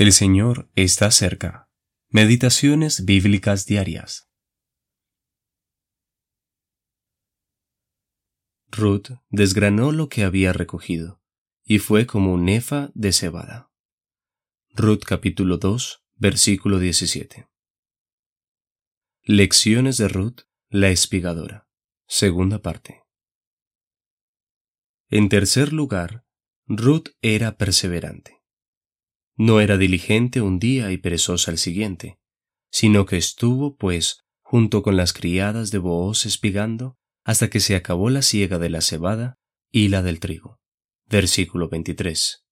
El Señor está cerca. Meditaciones bíblicas diarias. Ruth desgranó lo que había recogido, y fue como un efa de cebada. Ruth capítulo 2, versículo 17. Lecciones de Ruth, la espigadora. Segunda parte. En tercer lugar, Ruth era perseverante. No era diligente un día y perezosa el siguiente, sino que estuvo, pues, junto con las criadas de Booz espigando, hasta que se acabó la siega de la cebada y la del trigo. Versículo 23.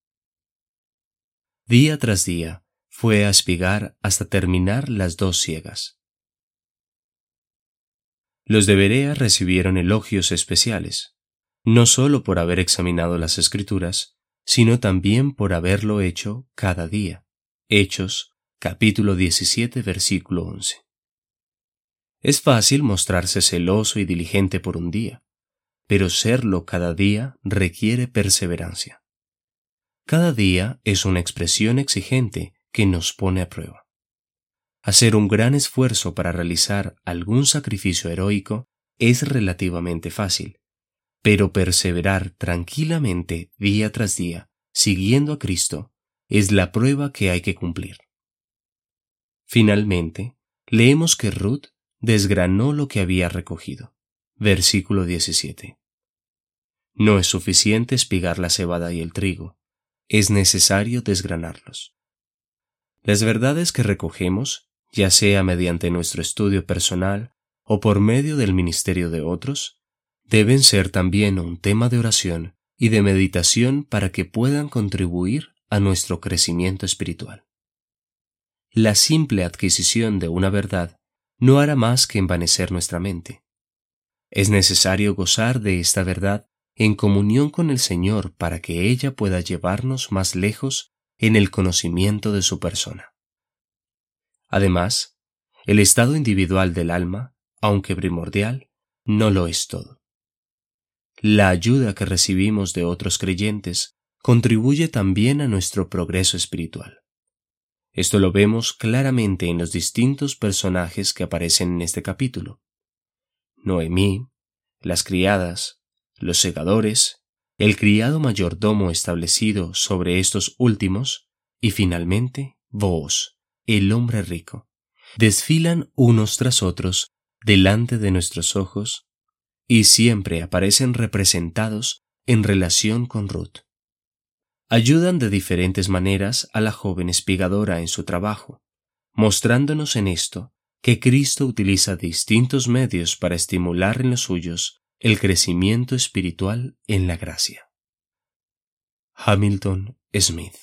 Día tras día fue a espigar hasta terminar las dos siegas. Los de Berea recibieron elogios especiales, no sólo por haber examinado las escrituras, sino también por haberlo hecho cada día. Hechos, capítulo 17, versículo 11. Es fácil mostrarse celoso y diligente por un día, pero serlo cada día requiere perseverancia. Cada día es una expresión exigente que nos pone a prueba. Hacer un gran esfuerzo para realizar algún sacrificio heroico es relativamente fácil, pero perseverar tranquilamente día tras día, siguiendo a Cristo, es la prueba que hay que cumplir. Finalmente, leemos que Ruth desgranó lo que había recogido. Versículo 17. No es suficiente espigar la cebada y el trigo, es necesario desgranarlos. Las verdades que recogemos, ya sea mediante nuestro estudio personal o por medio del ministerio de otros, deben ser también un tema de oración y de meditación para que puedan contribuir a nuestro crecimiento espiritual. La simple adquisición de una verdad no hará más que envanecer nuestra mente. Es necesario gozar de esta verdad en comunión con el Señor para que ella pueda llevarnos más lejos en el conocimiento de su persona. Además, el estado individual del alma, aunque primordial, no lo es todo. La ayuda que recibimos de otros creyentes contribuye también a nuestro progreso espiritual. Esto lo vemos claramente en los distintos personajes que aparecen en este capítulo. Noemí, las criadas, los segadores, el criado mayordomo establecido sobre estos últimos y finalmente vos, el hombre rico, desfilan unos tras otros delante de nuestros ojos y siempre aparecen representados en relación con Ruth. Ayudan de diferentes maneras a la joven espigadora en su trabajo, mostrándonos en esto que Cristo utiliza distintos medios para estimular en los suyos el crecimiento espiritual en la gracia. Hamilton Smith